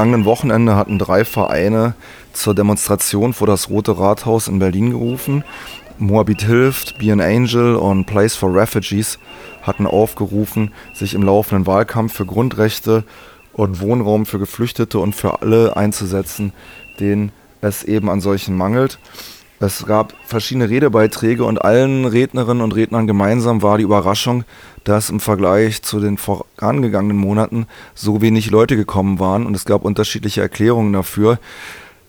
Vergangenen Wochenende hatten drei Vereine zur Demonstration vor das Rote Rathaus in Berlin gerufen. Moabit hilft, Be an Angel und Place for Refugees hatten aufgerufen, sich im laufenden Wahlkampf für Grundrechte und Wohnraum für Geflüchtete und für alle einzusetzen, denen es eben an solchen mangelt. Es gab verschiedene Redebeiträge und allen Rednerinnen und Rednern gemeinsam war die Überraschung, dass im Vergleich zu den vorangegangenen Monaten so wenig Leute gekommen waren und es gab unterschiedliche Erklärungen dafür.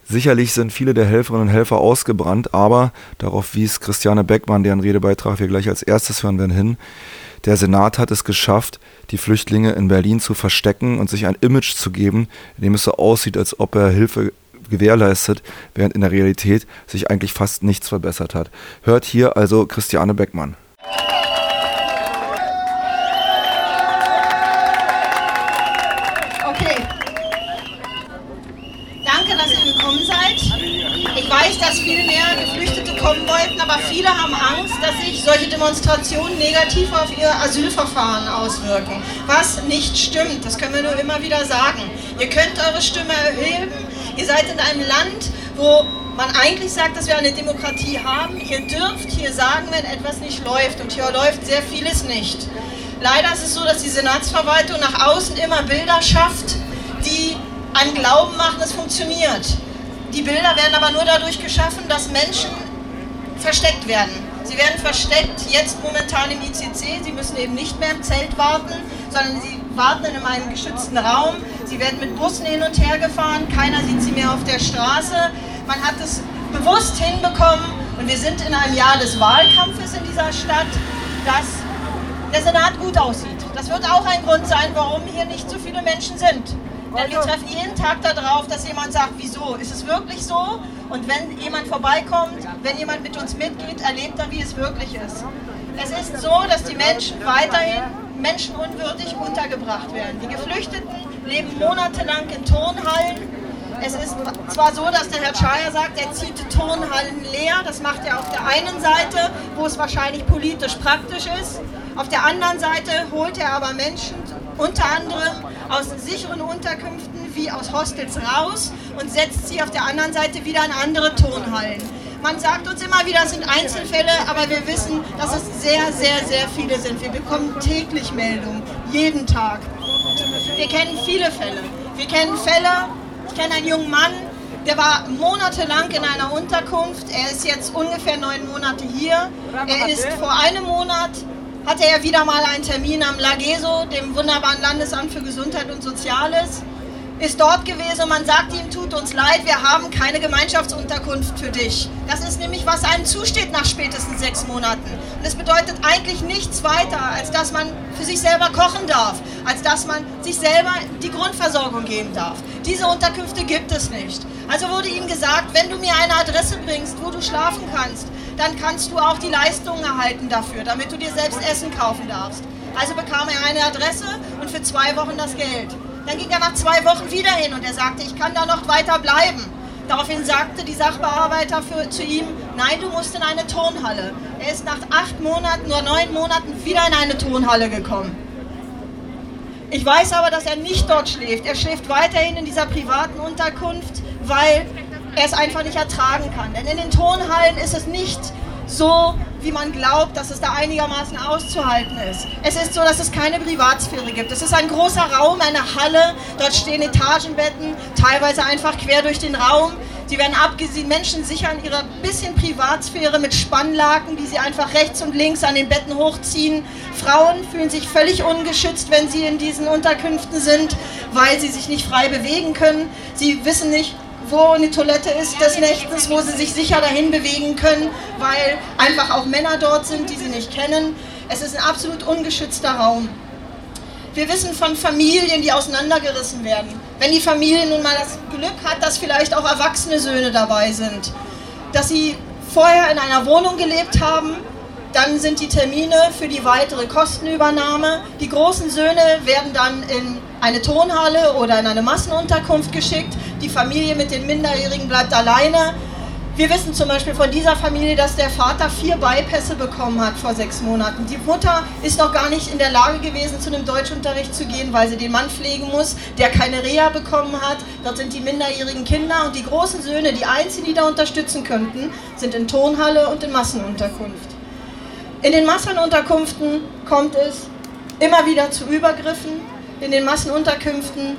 Sicherlich sind viele der Helferinnen und Helfer ausgebrannt, aber darauf wies Christiane Beckmann, deren Redebeitrag wir gleich als erstes hören werden, hin. Der Senat hat es geschafft, die Flüchtlinge in Berlin zu verstecken und sich ein Image zu geben, in dem es so aussieht, als ob er Hilfe gewährleistet, während in der Realität sich eigentlich fast nichts verbessert hat. Hört hier also Christiane Beckmann. Okay. Danke, dass ihr gekommen seid. Ich weiß, dass viel mehr Geflüchtete kommen wollten, aber viele haben Angst, dass sich solche Demonstrationen negativ auf ihr Asylverfahren auswirken. Was nicht stimmt, das können wir nur immer wieder sagen. Ihr könnt eure Stimme erheben, Ihr seid in einem Land, wo man eigentlich sagt, dass wir eine Demokratie haben. Ihr dürft hier sagen, wenn etwas nicht läuft. Und hier läuft sehr vieles nicht. Leider ist es so, dass die Senatsverwaltung nach außen immer Bilder schafft, die einem Glauben machen, es funktioniert. Die Bilder werden aber nur dadurch geschaffen, dass Menschen versteckt werden. Sie werden versteckt, jetzt momentan im ICC. Sie müssen eben nicht mehr im Zelt warten, sondern sie warten in einem geschützten Raum. Sie werden mit Bussen hin und her gefahren, keiner sieht sie mehr auf der Straße. Man hat es bewusst hinbekommen und wir sind in einem Jahr des Wahlkampfes in dieser Stadt, dass der Senat gut aussieht. Das wird auch ein Grund sein, warum hier nicht so viele Menschen sind. Denn wir treffen jeden Tag darauf, dass jemand sagt, wieso? Ist es wirklich so? Und wenn jemand vorbeikommt, wenn jemand mit uns mitgeht, erlebt er, wie es wirklich ist. Es ist so, dass die Menschen weiterhin menschenunwürdig untergebracht werden. Die Geflüchteten leben monatelang in Turnhallen. Es ist zwar so, dass der Herr Schaier sagt, er zieht die Turnhallen leer. Das macht er auf der einen Seite, wo es wahrscheinlich politisch praktisch ist. Auf der anderen Seite holt er aber Menschen unter anderem aus sicheren Unterkünften wie aus Hostels raus und setzt sie auf der anderen Seite wieder in andere Turnhallen. Man sagt uns immer wieder, es sind Einzelfälle, aber wir wissen, dass es sehr, sehr, sehr viele sind. Wir bekommen täglich Meldungen, jeden Tag. Wir kennen viele Fälle. Wir kennen Fälle, ich kenne einen jungen Mann, der war monatelang in einer Unterkunft. Er ist jetzt ungefähr neun Monate hier. Er ist vor einem Monat hatte er wieder mal einen Termin am Lageso, dem wunderbaren Landesamt für Gesundheit und Soziales ist dort gewesen und man sagt ihm, tut uns leid, wir haben keine Gemeinschaftsunterkunft für dich. Das ist nämlich, was einem zusteht nach spätestens sechs Monaten. Und es bedeutet eigentlich nichts weiter, als dass man für sich selber kochen darf, als dass man sich selber die Grundversorgung geben darf. Diese Unterkünfte gibt es nicht. Also wurde ihm gesagt, wenn du mir eine Adresse bringst, wo du schlafen kannst, dann kannst du auch die Leistungen erhalten dafür, damit du dir selbst Essen kaufen darfst. Also bekam er eine Adresse und für zwei Wochen das Geld. Dann ging er nach zwei Wochen wieder hin und er sagte, ich kann da noch weiter bleiben. Daraufhin sagte die Sachbearbeiter für, zu ihm, nein, du musst in eine Turnhalle. Er ist nach acht Monaten oder neun Monaten wieder in eine Turnhalle gekommen. Ich weiß aber, dass er nicht dort schläft. Er schläft weiterhin in dieser privaten Unterkunft, weil er es einfach nicht ertragen kann. Denn in den Turnhallen ist es nicht so, wie man glaubt, dass es da einigermaßen auszuhalten ist. Es ist so, dass es keine Privatsphäre gibt. Es ist ein großer Raum, eine Halle, dort stehen Etagenbetten, teilweise einfach quer durch den Raum. Sie werden abgesehen, Menschen sichern ihre bisschen Privatsphäre mit Spannlaken, die sie einfach rechts und links an den Betten hochziehen. Frauen fühlen sich völlig ungeschützt, wenn sie in diesen Unterkünften sind, weil sie sich nicht frei bewegen können. Sie wissen nicht, wo eine Toilette ist des Nächtens, wo sie sich sicher dahin bewegen können, weil einfach auch Männer dort sind, die sie nicht kennen. Es ist ein absolut ungeschützter Raum. Wir wissen von Familien, die auseinandergerissen werden. Wenn die Familie nun mal das Glück hat, dass vielleicht auch erwachsene Söhne dabei sind, dass sie vorher in einer Wohnung gelebt haben, dann sind die Termine für die weitere Kostenübernahme. Die großen Söhne werden dann in eine Tonhalle oder in eine Massenunterkunft geschickt. Die Familie mit den Minderjährigen bleibt alleine. Wir wissen zum Beispiel von dieser Familie, dass der Vater vier Beipässe bekommen hat vor sechs Monaten. Die Mutter ist noch gar nicht in der Lage gewesen, zu einem Deutschunterricht zu gehen, weil sie den Mann pflegen muss, der keine Reha bekommen hat. Dort sind die minderjährigen Kinder und die großen Söhne, die einzigen, die da unterstützen könnten, sind in Turnhalle und in Massenunterkunft. In den Massenunterkünften kommt es immer wieder zu Übergriffen. In den Massenunterkünften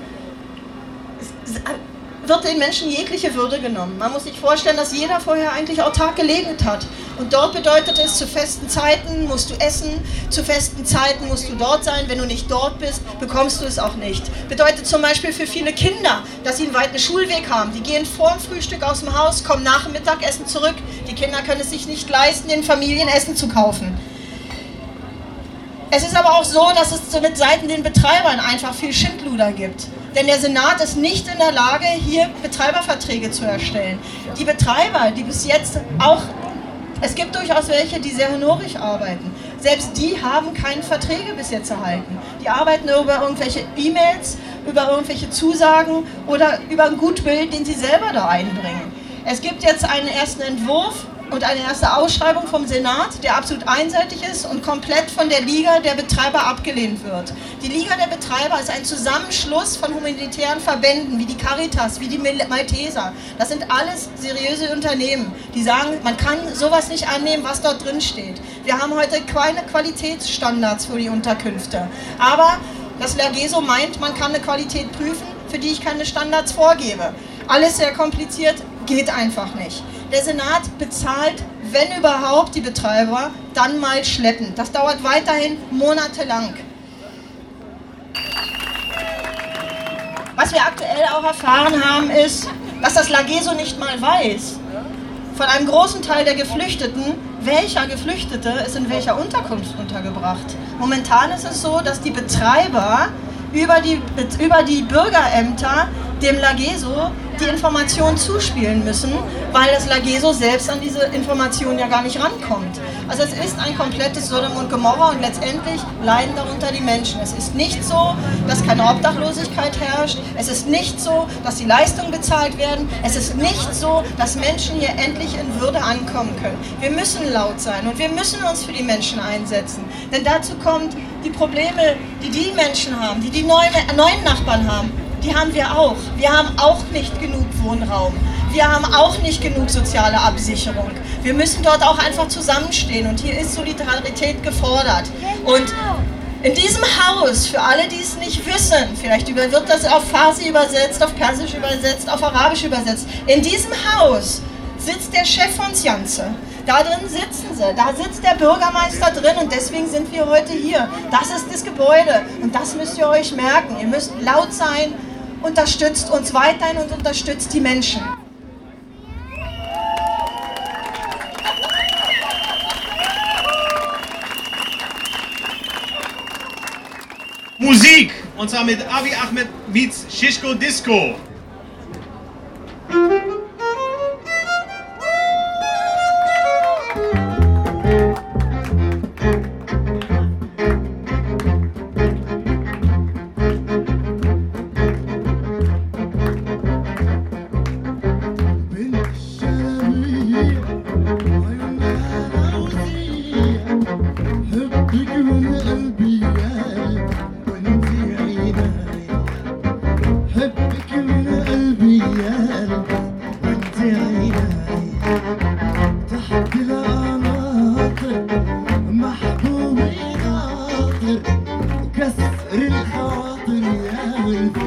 wird den Menschen jegliche Würde genommen. Man muss sich vorstellen, dass jeder vorher eigentlich autark gelebt hat. Und dort bedeutet es, zu festen Zeiten musst du essen, zu festen Zeiten musst du dort sein. Wenn du nicht dort bist, bekommst du es auch nicht. Bedeutet zum Beispiel für viele Kinder, dass sie einen weiten Schulweg haben. Die gehen vor dem Frühstück aus dem Haus, kommen nach dem Mittagessen zurück. Die Kinder können es sich nicht leisten, den Familien Essen zu kaufen. Es ist aber auch so, dass es mit Seiten den Betreibern einfach viel Schindluder gibt. Denn der Senat ist nicht in der Lage, hier Betreiberverträge zu erstellen. Die Betreiber, die bis jetzt auch, es gibt durchaus welche, die sehr honorig arbeiten. Selbst die haben keine Verträge bis jetzt erhalten. Die arbeiten nur über irgendwelche E-Mails, über irgendwelche Zusagen oder über ein Gutbild, den sie selber da einbringen. Es gibt jetzt einen ersten Entwurf und eine erste Ausschreibung vom Senat, der absolut einseitig ist und komplett von der Liga der Betreiber abgelehnt wird. Die Liga der Betreiber ist ein Zusammenschluss von humanitären Verbänden wie die Caritas, wie die Malteser. Das sind alles seriöse Unternehmen, die sagen, man kann sowas nicht annehmen, was dort drin steht. Wir haben heute keine Qualitätsstandards für die Unterkünfte. Aber das Lageso meint, man kann eine Qualität prüfen, für die ich keine Standards vorgebe. Alles sehr kompliziert, geht einfach nicht. Der Senat bezahlt, wenn überhaupt, die Betreiber dann mal schleppen. Das dauert weiterhin monatelang. Was wir aktuell auch erfahren haben, ist, dass das Lageso nicht mal weiß, von einem großen Teil der Geflüchteten, welcher Geflüchtete ist in welcher Unterkunft untergebracht. Momentan ist es so, dass die Betreiber über die, über die Bürgerämter dem Lageso die Informationen zuspielen müssen, weil das Lageso selbst an diese Informationen ja gar nicht rankommt. Also es ist ein komplettes Sodom und Gomorra und letztendlich leiden darunter die Menschen. Es ist nicht so, dass keine Obdachlosigkeit herrscht. Es ist nicht so, dass die Leistungen bezahlt werden. Es ist nicht so, dass Menschen hier endlich in Würde ankommen können. Wir müssen laut sein und wir müssen uns für die Menschen einsetzen. Denn dazu kommt die Probleme, die die Menschen haben, die die neuen, neuen Nachbarn haben die haben wir auch. Wir haben auch nicht genug Wohnraum. Wir haben auch nicht genug soziale Absicherung. Wir müssen dort auch einfach zusammenstehen und hier ist Solidarität gefordert. Und in diesem Haus, für alle, die es nicht wissen, vielleicht wird das auf Farsi übersetzt, auf Persisch übersetzt, auf Arabisch übersetzt, in diesem Haus sitzt der Chef von Sjanze. Da drin sitzen sie, da sitzt der Bürgermeister drin und deswegen sind wir heute hier. Das ist das Gebäude und das müsst ihr euch merken. Ihr müsst laut sein, unterstützt uns weiterhin und unterstützt die Menschen. Musik! Und zwar mit Avi Ahmed meets Shishko Disco. الحاضر يا الفاتح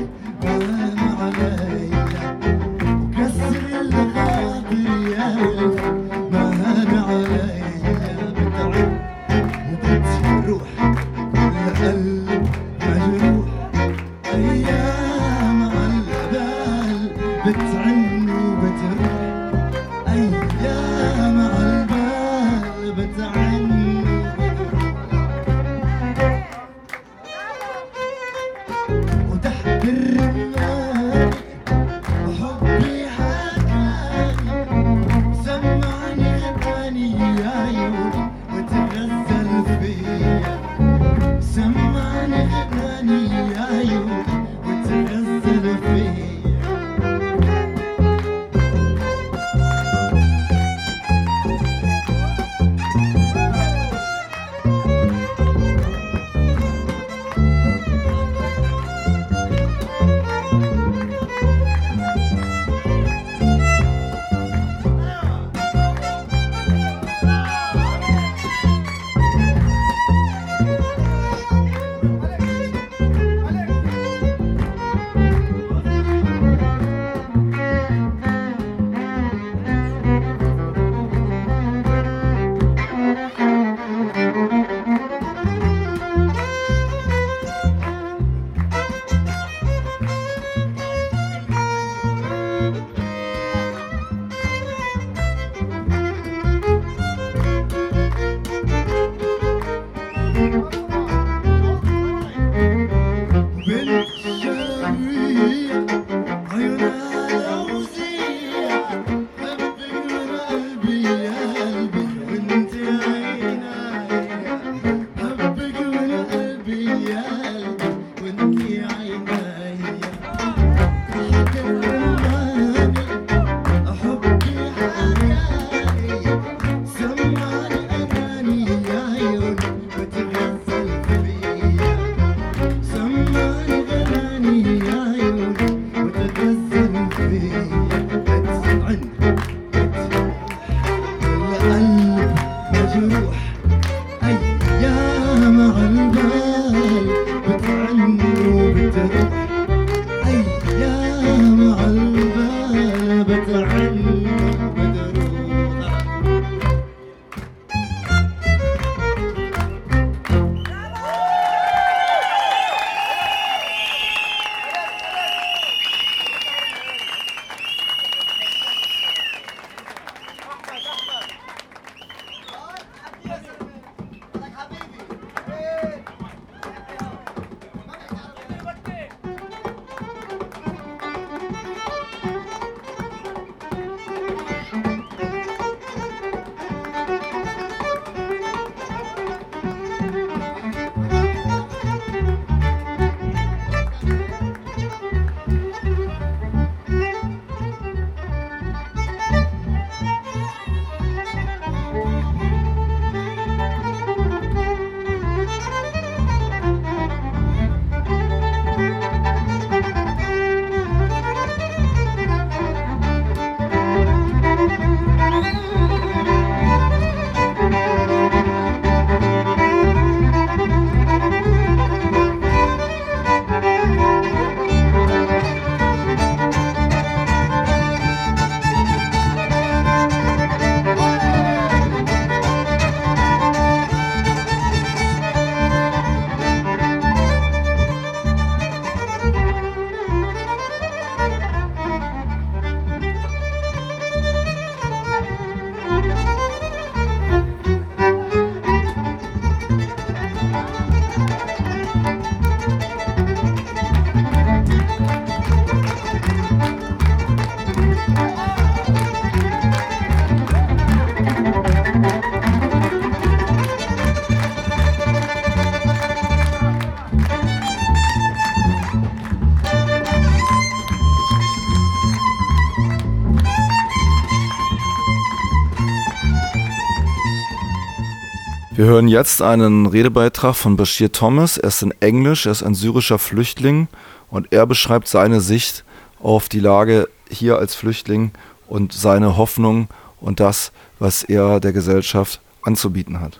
Wir hören jetzt einen Redebeitrag von Bashir Thomas. Er ist in Englisch, er ist ein syrischer Flüchtling und er beschreibt seine Sicht auf die Lage hier als Flüchtling und seine Hoffnung und das, was er der Gesellschaft anzubieten hat.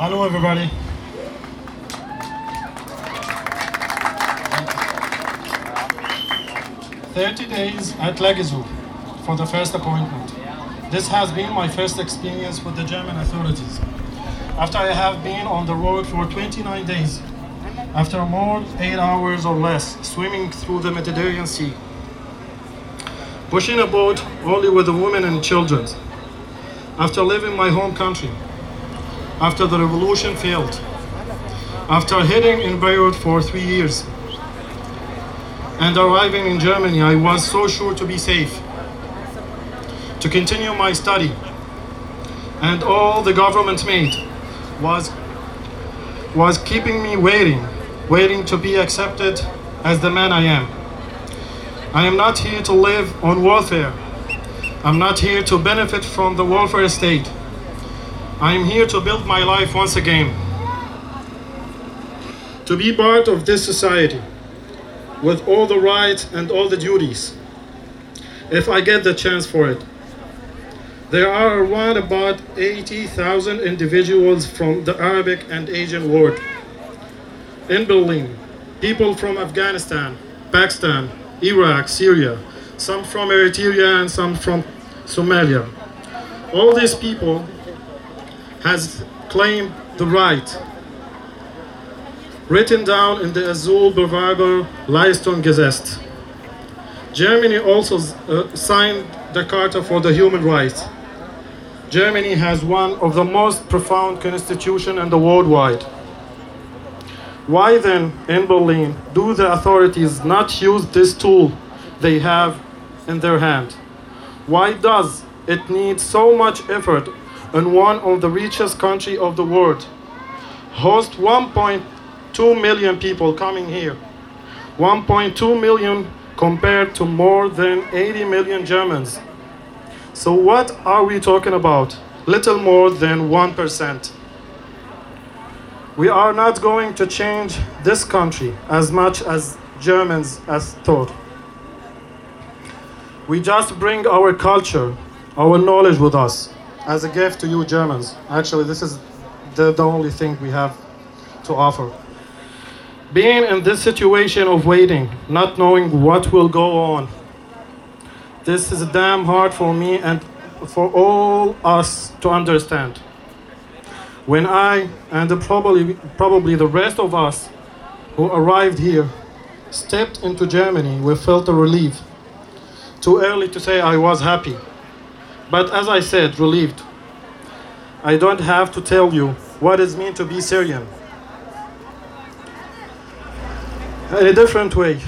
Hallo everybody. Thirty days at Legazu for the first appointment. This has been my first experience with the German authorities. After I have been on the road for 29 days, after more 8 hours or less swimming through the Mediterranean Sea, pushing a boat only with the women and children, after leaving my home country, after the revolution failed, after hiding in Beirut for three years, and arriving in Germany, I was so sure to be safe, to continue my study, and all the government made was was keeping me waiting, waiting to be accepted as the man I am. I am not here to live on welfare. I'm not here to benefit from the welfare state. I am here to build my life once again. To be part of this society with all the rights and all the duties, if I get the chance for it. There are around about 80,000 individuals from the Arabic and Asian world in Berlin. People from Afghanistan, Pakistan, Iraq, Syria, some from Eritrea and some from Somalia. All these people has claimed the right written down in the Azul Bewerber Leistung Gesetz. Germany also uh, signed the Charter for the Human Rights. Germany has one of the most profound constitution in the world wide. Why then, in Berlin, do the authorities not use this tool they have in their hand? Why does it need so much effort in one of the richest country of the world? Host 1.2 million people coming here. 1.2 million compared to more than 80 million Germans. So what are we talking about? Little more than 1%. We are not going to change this country as much as Germans as thought. We just bring our culture, our knowledge with us as a gift to you Germans. Actually, this is the, the only thing we have to offer. Being in this situation of waiting, not knowing what will go on, this is damn hard for me and for all us to understand. When I and probably, probably the rest of us who arrived here stepped into Germany, we felt a relief. Too early to say I was happy. But as I said, relieved. I don't have to tell you what it means to be Syrian. In a different way,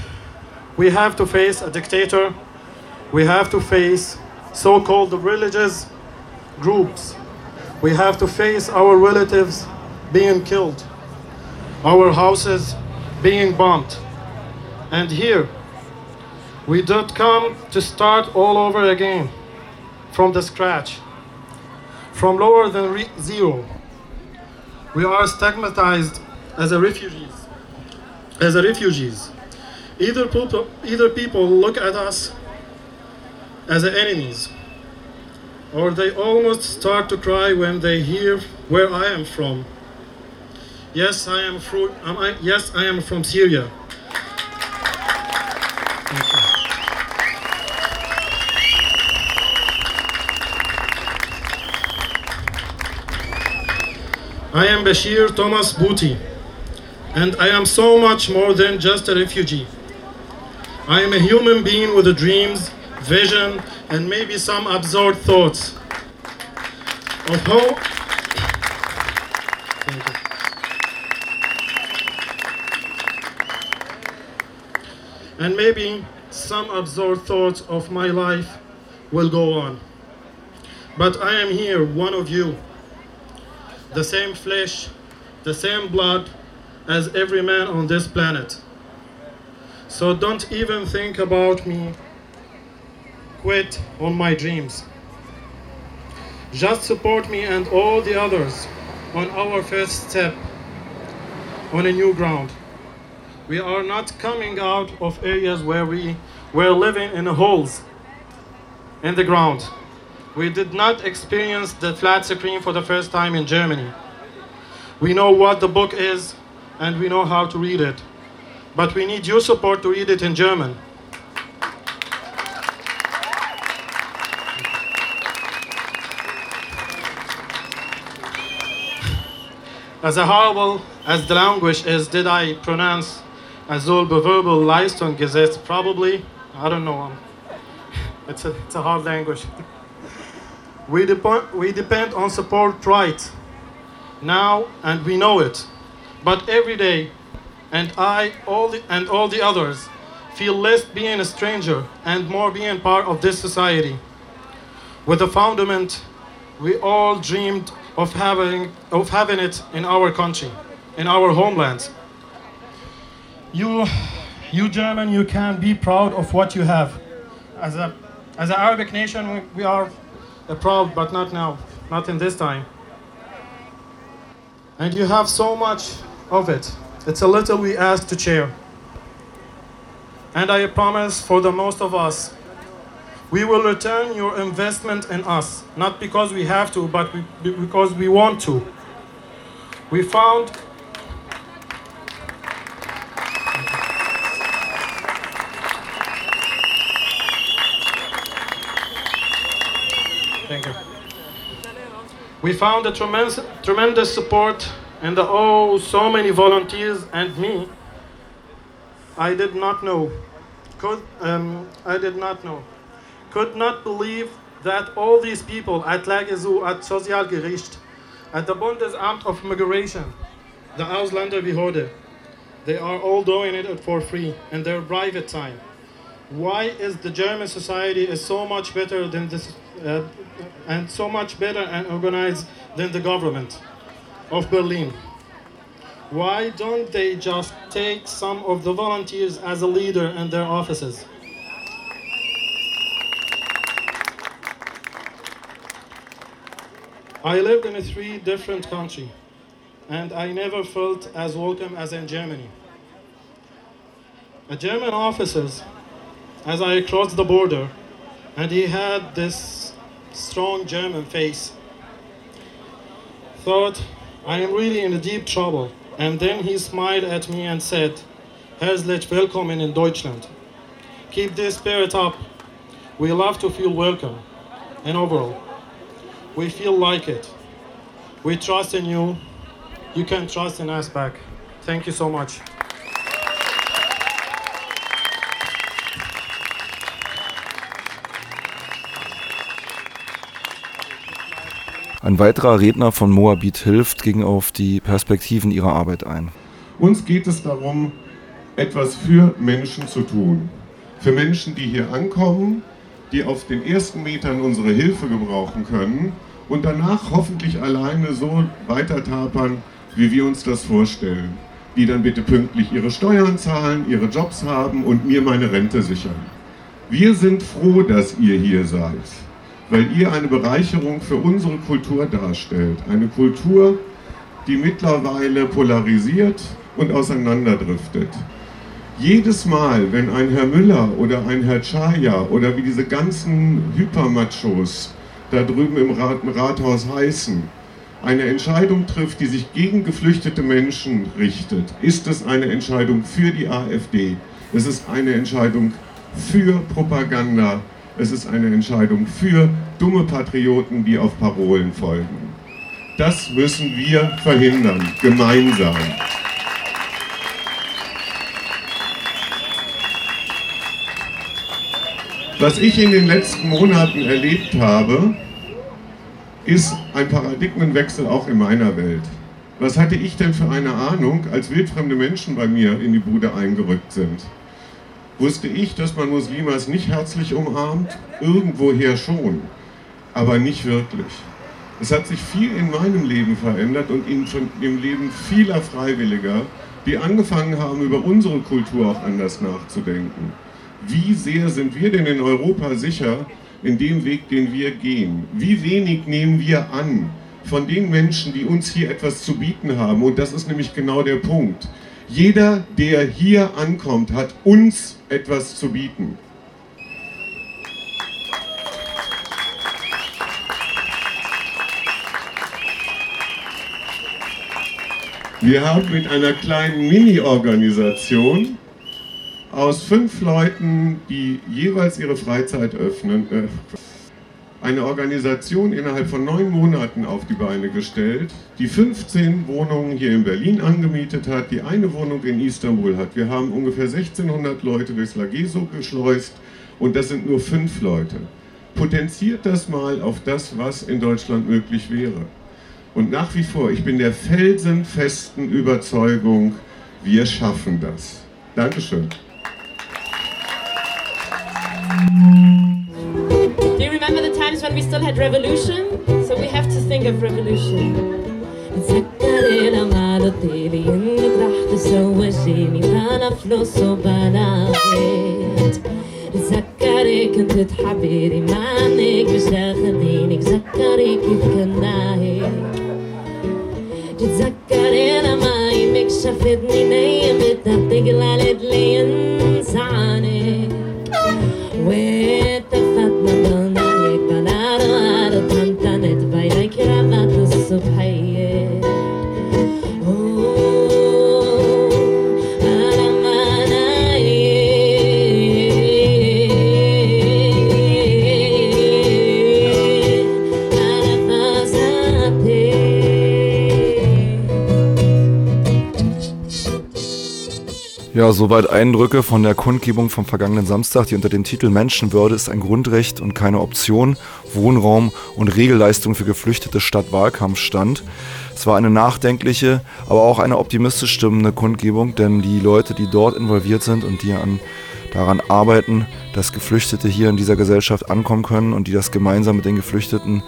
we have to face a dictator, we have to face so called religious groups, we have to face our relatives being killed, our houses being bombed. And here, we don't come to start all over again from the scratch, from lower than re- zero. We are stigmatized as a refugees, as a refugees. Either people, either people look at us as enemies, or they almost start to cry when they hear where I am from. Yes, I am from. Yes, I am from Syria. I am Bashir Thomas Bouti, and I am so much more than just a refugee. I am a human being with dreams, vision, and maybe some absurd thoughts of how. And maybe some absurd thoughts of my life will go on. But I am here, one of you, the same flesh, the same blood as every man on this planet. So don't even think about me quit on my dreams. Just support me and all the others on our first step on a new ground. We are not coming out of areas where we were living in holes in the ground. We did not experience the flat screen for the first time in Germany. We know what the book is and we know how to read it. But we need your support to read it in German. As horrible as the language is, did I pronounce Azul Beverbal Leistungsgesetz? Probably. I don't know. Um, it's a, it's a hard language. we, depend, we depend on support right now, and we know it. But every day, and I all the, and all the others feel less being a stranger and more being part of this society. With the fundament we all dreamed of having, of having it in our country, in our homeland. You, you German, you can be proud of what you have. As a, as an Arabic nation, we, we are proud, but not now, not in this time. And you have so much of it. It's a little we ask to share. And I promise for the most of us, we will return your investment in us, not because we have to, but because we want to. We found Thank you. We found a tremendous, tremendous support and the, oh, so many volunteers and me. I did not know. Could um, I did not know. Could not believe that all these people at Lagezu, at Sozialgericht, at the Bundesamt of Migration, the Ausländerbehörde, they are all doing it for free in their private time. Why is the German society is so much better than this, uh, and so much better and organized than the government of Berlin? Why don't they just take some of the volunteers as a leader in their offices? I lived in three different countries, and I never felt as welcome as in Germany. A German officer, as I crossed the border, and he had this strong German face, thought I am really in deep trouble. And then he smiled at me and said, Herzlich willkommen in Deutschland. Keep this spirit up. We love to feel welcome. And overall, we feel like it. We trust in you. You can trust in us back. Thank you so much. Ein weiterer Redner von Moabit hilft ging auf die Perspektiven ihrer Arbeit ein. Uns geht es darum, etwas für Menschen zu tun. Für Menschen, die hier ankommen, die auf den ersten Metern unsere Hilfe gebrauchen können und danach hoffentlich alleine so weiter tapern, wie wir uns das vorstellen. Die dann bitte pünktlich ihre Steuern zahlen, ihre Jobs haben und mir meine Rente sichern. Wir sind froh, dass ihr hier seid weil ihr eine Bereicherung für unsere Kultur darstellt. Eine Kultur, die mittlerweile polarisiert und auseinanderdriftet. Jedes Mal, wenn ein Herr Müller oder ein Herr Chaya oder wie diese ganzen Hypermachos da drüben im, Rat, Rathaus heißen, eine Entscheidung trifft, die sich gegen geflüchtete Menschen richtet, ist es eine Entscheidung für die AfD. Es ist eine Entscheidung für Propaganda es ist eine Entscheidung für dumme Patrioten, die auf Parolen folgen. Das müssen wir verhindern, gemeinsam. Was ich in den letzten Monaten erlebt habe, ist ein Paradigmenwechsel auch in meiner Welt. Was hatte ich denn für eine Ahnung, als wildfremde Menschen bei mir in die Bude eingerückt sind? wusste ich, dass man Muslimas nicht herzlich umarmt, irgendwoher schon, aber nicht wirklich. Es hat sich viel in meinem Leben verändert und in, im Leben vieler Freiwilliger, die angefangen haben, über unsere Kultur auch anders nachzudenken. Wie sehr sind wir denn in Europa sicher in dem Weg, den wir gehen? Wie wenig nehmen wir an von den Menschen, die uns hier etwas zu bieten haben. Und das ist nämlich genau der Punkt. Jeder, der hier ankommt, hat uns etwas zu bieten. Wir haben mit einer kleinen Mini-Organisation aus fünf Leuten, die jeweils ihre Freizeit öffnen, äh, eine Organisation innerhalb von neun Monaten auf die Beine gestellt, die 15 Wohnungen hier in Berlin angemietet hat, die eine Wohnung in Istanbul hat. Wir haben ungefähr 1600 Leute durchs Lageso geschleust und das sind nur fünf Leute. Potenziert das mal auf das, was in Deutschland möglich wäre. Und nach wie vor, ich bin der felsenfesten Überzeugung, wir schaffen das. Dankeschön. remember the times when we still had revolution? So we have to think of revolution. تذكر لما ضليلي انك راح تزوجيني بلا فلوس وبلا بيت تذكري كنت تحبيني مع انك مش تاخديني تذكري كيف كنا هيك تتذكري لما يمك شافتني نايم بدها تقلع لي Ja, soweit Eindrücke von der Kundgebung vom vergangenen Samstag, die unter dem Titel Menschenwürde ist ein Grundrecht und keine Option, Wohnraum und Regelleistung für Geflüchtete statt Wahlkampf stand. Es war eine nachdenkliche, aber auch eine optimistisch stimmende Kundgebung, denn die Leute, die dort involviert sind und die an, daran arbeiten, dass Geflüchtete hier in dieser Gesellschaft ankommen können und die das gemeinsam mit den Geflüchteten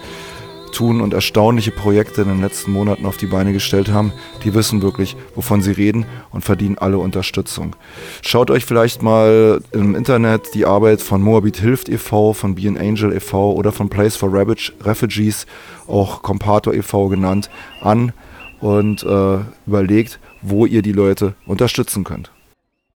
tun und erstaunliche Projekte in den letzten Monaten auf die Beine gestellt haben, die wissen wirklich, wovon sie reden und verdienen alle Unterstützung. Schaut euch vielleicht mal im Internet die Arbeit von Moabit Hilft e.V., von Be an Angel e.V. oder von Place for Refugees, auch Compator e.V. genannt, an und äh, überlegt, wo ihr die Leute unterstützen könnt.